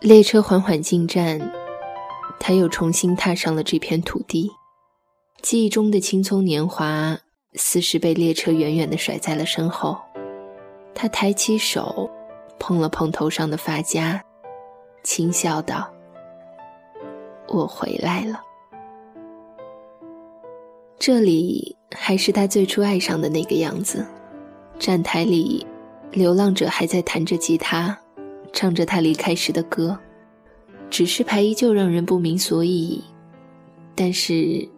列车缓缓进站，他又重新踏上了这片土地。记忆中的青葱年华，似是被列车远远地甩在了身后。他抬起手，碰了碰头上的发夹，轻笑道：“我回来了。”这里还是他最初爱上的那个样子。站台里，流浪者还在弹着吉他，唱着他离开时的歌，指示牌依旧让人不明所以，但是。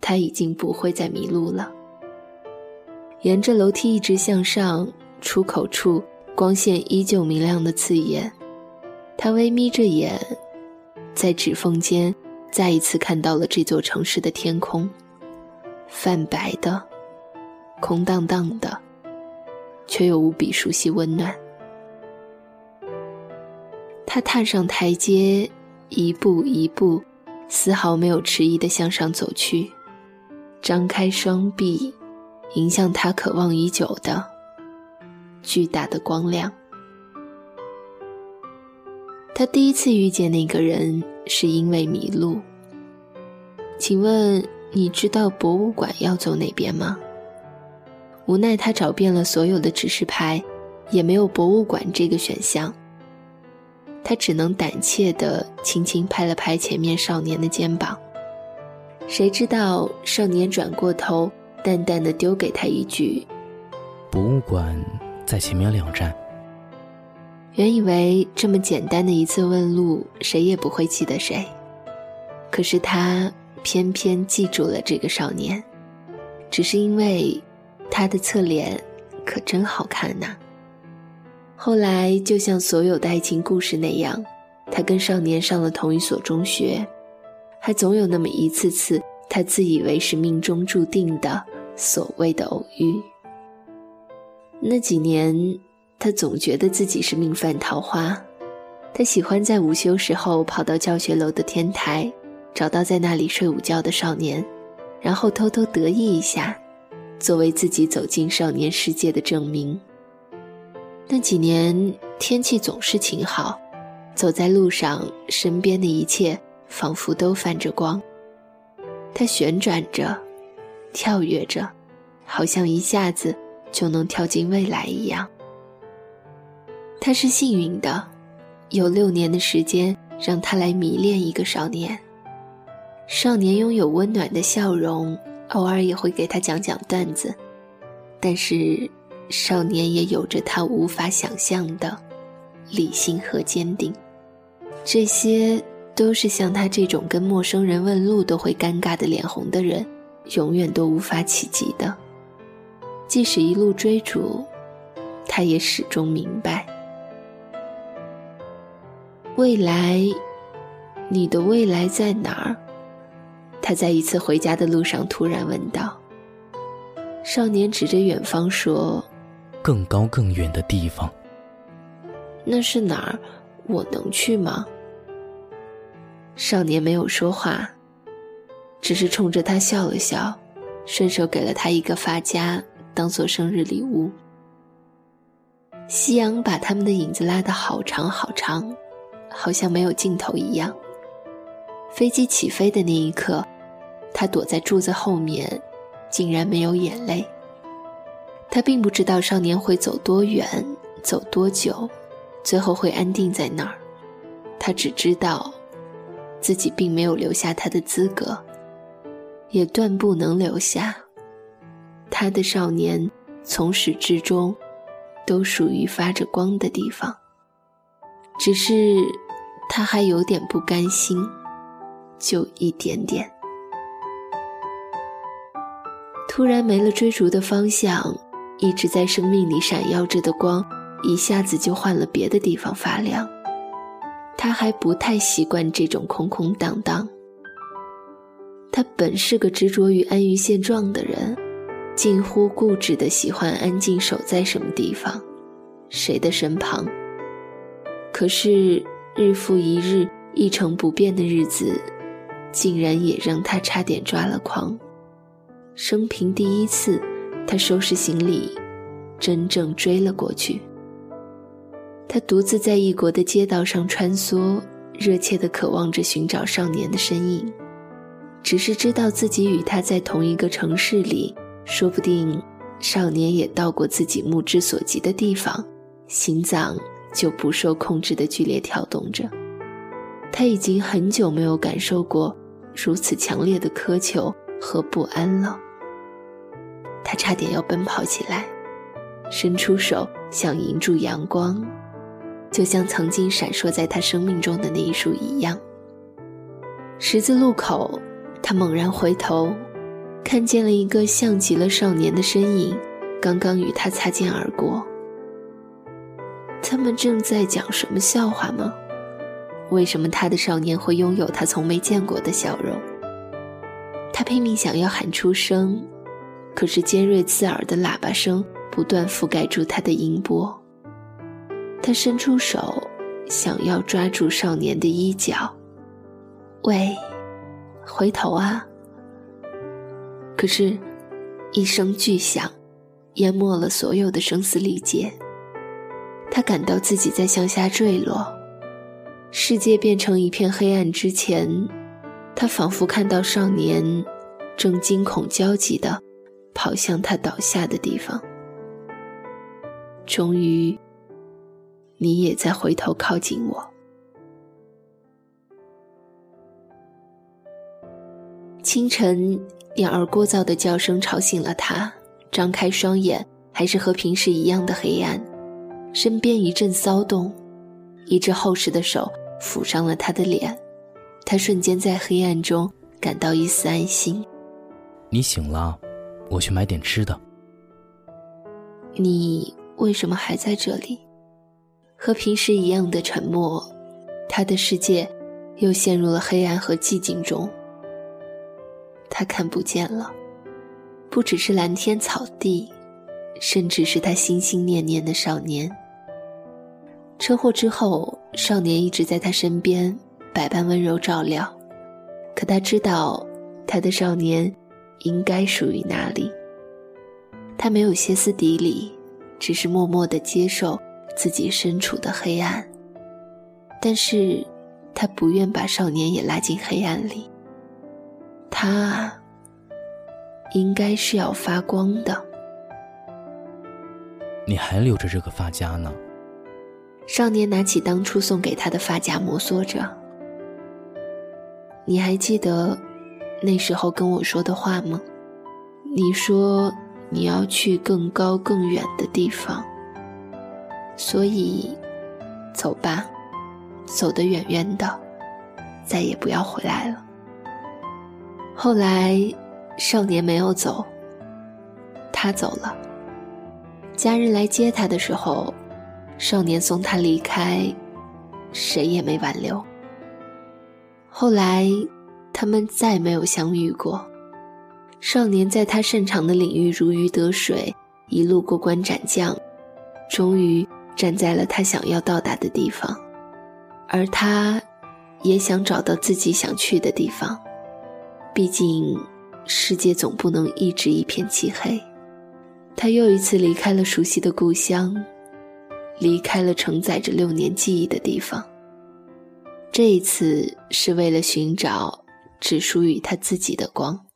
他已经不会再迷路了。沿着楼梯一直向上，出口处光线依旧明亮的刺眼。他微眯着眼，在指缝间再一次看到了这座城市的天空，泛白的，空荡荡的，却又无比熟悉温暖。他踏上台阶，一步一步，丝毫没有迟疑地向上走去。张开双臂，迎向他渴望已久的巨大的光亮。他第一次遇见那个人是因为迷路。请问你知道博物馆要走哪边吗？无奈他找遍了所有的指示牌，也没有博物馆这个选项。他只能胆怯地轻轻拍了拍前面少年的肩膀。谁知道少年转过头，淡淡的丢给他一句：“博物馆在前面两站。”原以为这么简单的一次问路，谁也不会记得谁，可是他偏偏记住了这个少年，只是因为他的侧脸可真好看呐。后来，就像所有的爱情故事那样，他跟少年上了同一所中学。还总有那么一次次，他自以为是命中注定的所谓的偶遇。那几年，他总觉得自己是命犯桃花。他喜欢在午休时候跑到教学楼的天台，找到在那里睡午觉的少年，然后偷偷得意一下，作为自己走进少年世界的证明。那几年，天气总是晴好，走在路上，身边的一切。仿佛都泛着光，它旋转着，跳跃着，好像一下子就能跳进未来一样。他是幸运的，有六年的时间让他来迷恋一个少年。少年拥有温暖的笑容，偶尔也会给他讲讲段子，但是少年也有着他无法想象的理性和坚定。这些。都是像他这种跟陌生人问路都会尴尬的脸红的人，永远都无法企及的。即使一路追逐，他也始终明白，未来，你的未来在哪儿？他在一次回家的路上突然问道。少年指着远方说：“更高更远的地方。”那是哪儿？我能去吗？少年没有说话，只是冲着他笑了笑，顺手给了他一个发夹，当做生日礼物。夕阳把他们的影子拉得好长好长，好像没有尽头一样。飞机起飞的那一刻，他躲在柱子后面，竟然没有眼泪。他并不知道少年会走多远，走多久，最后会安定在那儿。他只知道。自己并没有留下他的资格，也断不能留下。他的少年从始至终都属于发着光的地方，只是他还有点不甘心，就一点点。突然没了追逐的方向，一直在生命里闪耀着的光，一下子就换了别的地方发亮。他还不太习惯这种空空荡荡。他本是个执着于安于现状的人，近乎固执的喜欢安静守在什么地方，谁的身旁。可是日复一日一成不变的日子，竟然也让他差点抓了狂。生平第一次，他收拾行李，真正追了过去。他独自在异国的街道上穿梭，热切地渴望着寻找少年的身影。只是知道自己与他在同一个城市里，说不定少年也到过自己目之所及的地方，心脏就不受控制的剧烈跳动着。他已经很久没有感受过如此强烈的苛求和不安了。他差点要奔跑起来，伸出手想迎住阳光，就像曾经闪烁在他生命中的那一束一样。十字路口。他猛然回头，看见了一个像极了少年的身影，刚刚与他擦肩而过。他们正在讲什么笑话吗？为什么他的少年会拥有他从没见过的笑容？他拼命想要喊出声，可是尖锐刺耳的喇叭声不断覆盖住他的音波。他伸出手，想要抓住少年的衣角。喂。回头啊！可是，一声巨响，淹没了所有的声嘶力竭。他感到自己在向下坠落，世界变成一片黑暗之前，他仿佛看到少年正惊恐焦急的跑向他倒下的地方。终于，你也在回头靠近我。清晨，鸟儿聒噪的叫声吵醒了他，张开双眼，还是和平时一样的黑暗。身边一阵骚动，一只厚实的手抚上了他的脸，他瞬间在黑暗中感到一丝安心。你醒了，我去买点吃的。你为什么还在这里？和平时一样的沉默，他的世界又陷入了黑暗和寂静中。他看不见了，不只是蓝天草地，甚至是他心心念念的少年。车祸之后，少年一直在他身边，百般温柔照料。可他知道，他的少年应该属于哪里。他没有歇斯底里，只是默默地接受自己身处的黑暗。但是，他不愿把少年也拉进黑暗里。他应该是要发光的。你还留着这个发夹呢？少年拿起当初送给他的发夹，摩挲着。你还记得那时候跟我说的话吗？你说你要去更高更远的地方，所以走吧，走得远远的，再也不要回来了。后来，少年没有走，他走了。家人来接他的时候，少年送他离开，谁也没挽留。后来，他们再没有相遇过。少年在他擅长的领域如鱼得水，一路过关斩将，终于站在了他想要到达的地方，而他，也想找到自己想去的地方。毕竟，世界总不能一直一片漆黑。他又一次离开了熟悉的故乡，离开了承载着六年记忆的地方。这一次是为了寻找只属于他自己的光。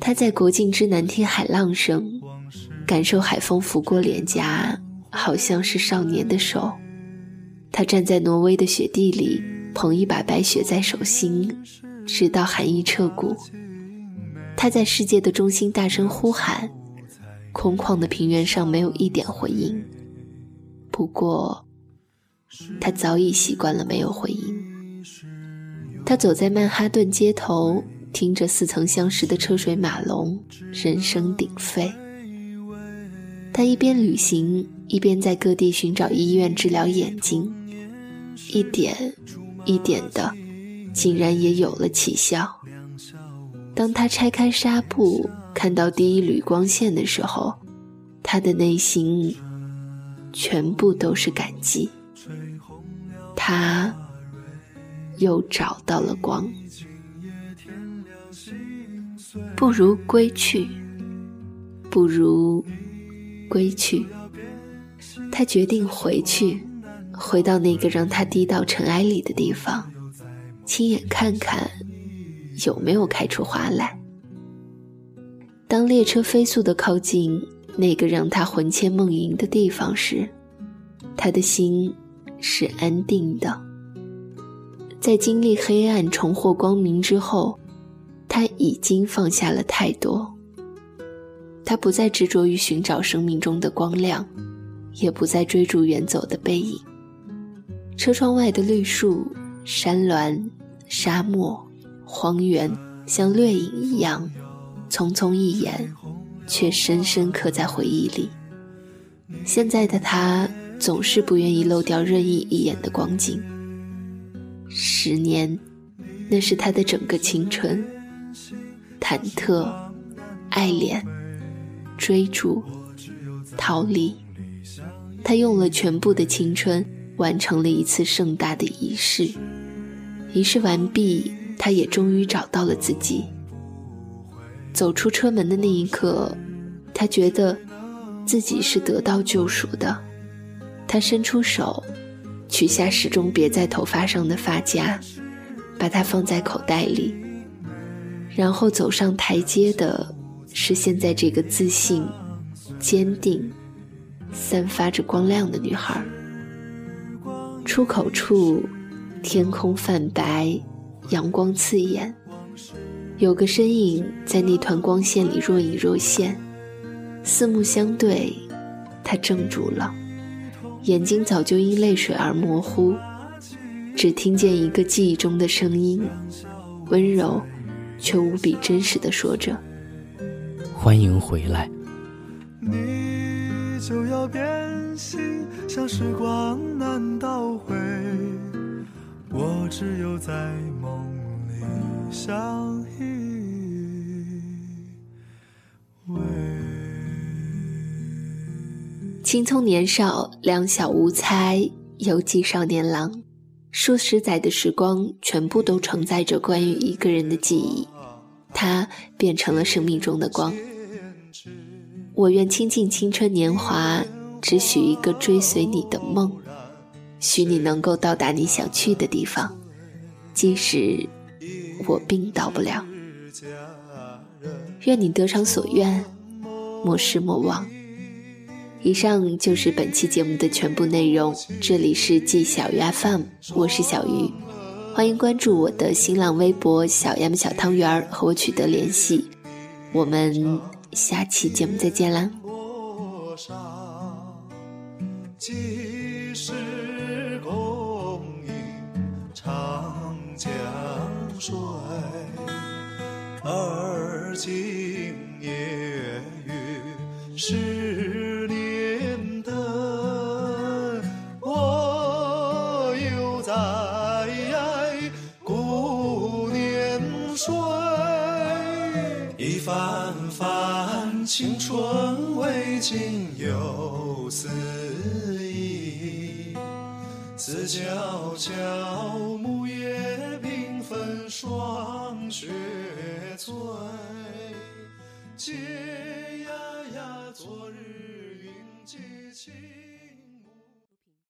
他在国境之南听海浪声，感受海风拂过脸颊，好像是少年的手。他站在挪威的雪地里。捧一把白雪在手心，直到寒意彻骨。他在世界的中心大声呼喊，空旷的平原上没有一点回应。不过，他早已习惯了没有回应。他走在曼哈顿街头，听着似曾相识的车水马龙，人声鼎沸。他一边旅行，一边在各地寻找医院治疗眼睛，一点。一点的，竟然也有了起效。当他拆开纱布，看到第一缕光线的时候，他的内心全部都是感激。他又找到了光，不如归去，不如归去。他决定回去，回到那个让他低到尘埃里的地方，亲眼看看有没有开出花来。当列车飞速的靠近那个让他魂牵梦萦的地方时，他的心是安定的。在经历黑暗重获光明之后，他已经放下了太多。他不再执着于寻找生命中的光亮，也不再追逐远走的背影。车窗外的绿树、山峦、沙漠、荒原，像掠影一样，匆匆一眼，却深深刻在回忆里。现在的他总是不愿意漏掉任意一眼的光景。十年，那是他的整个青春，忐忑、爱恋。追逐，逃离，他用了全部的青春，完成了一次盛大的仪式。仪式完毕，他也终于找到了自己。走出车门的那一刻，他觉得自己是得到救赎的。他伸出手，取下始终别在头发上的发夹，把它放在口袋里，然后走上台阶的。是现在这个自信、坚定、散发着光亮的女孩。出口处，天空泛白，阳光刺眼，有个身影在那团光线里若隐若现。四目相对，他怔住了，眼睛早就因泪水而模糊，只听见一个记忆中的声音，温柔却无比真实的说着。欢迎回来。你就要变心，像时光难倒回，我只有在梦里相依青葱年少，两小无猜，犹记少年郎。数十载的时光，全部都承载着关于一个人的记忆，他变成了生命中的光。我愿倾尽青春年华，只许一个追随你的梦，许你能够到达你想去的地方，即使我并到不了。愿你得偿所愿，莫失莫忘。以上就是本期节目的全部内容。这里是季小鱼 FM，我是小鱼，欢迎关注我的新浪微博“小鸭小汤圆”和我取得联系。我们。下期节目再见啦。几时共饮长江水，一番。青春未尽又思忆，思悄悄，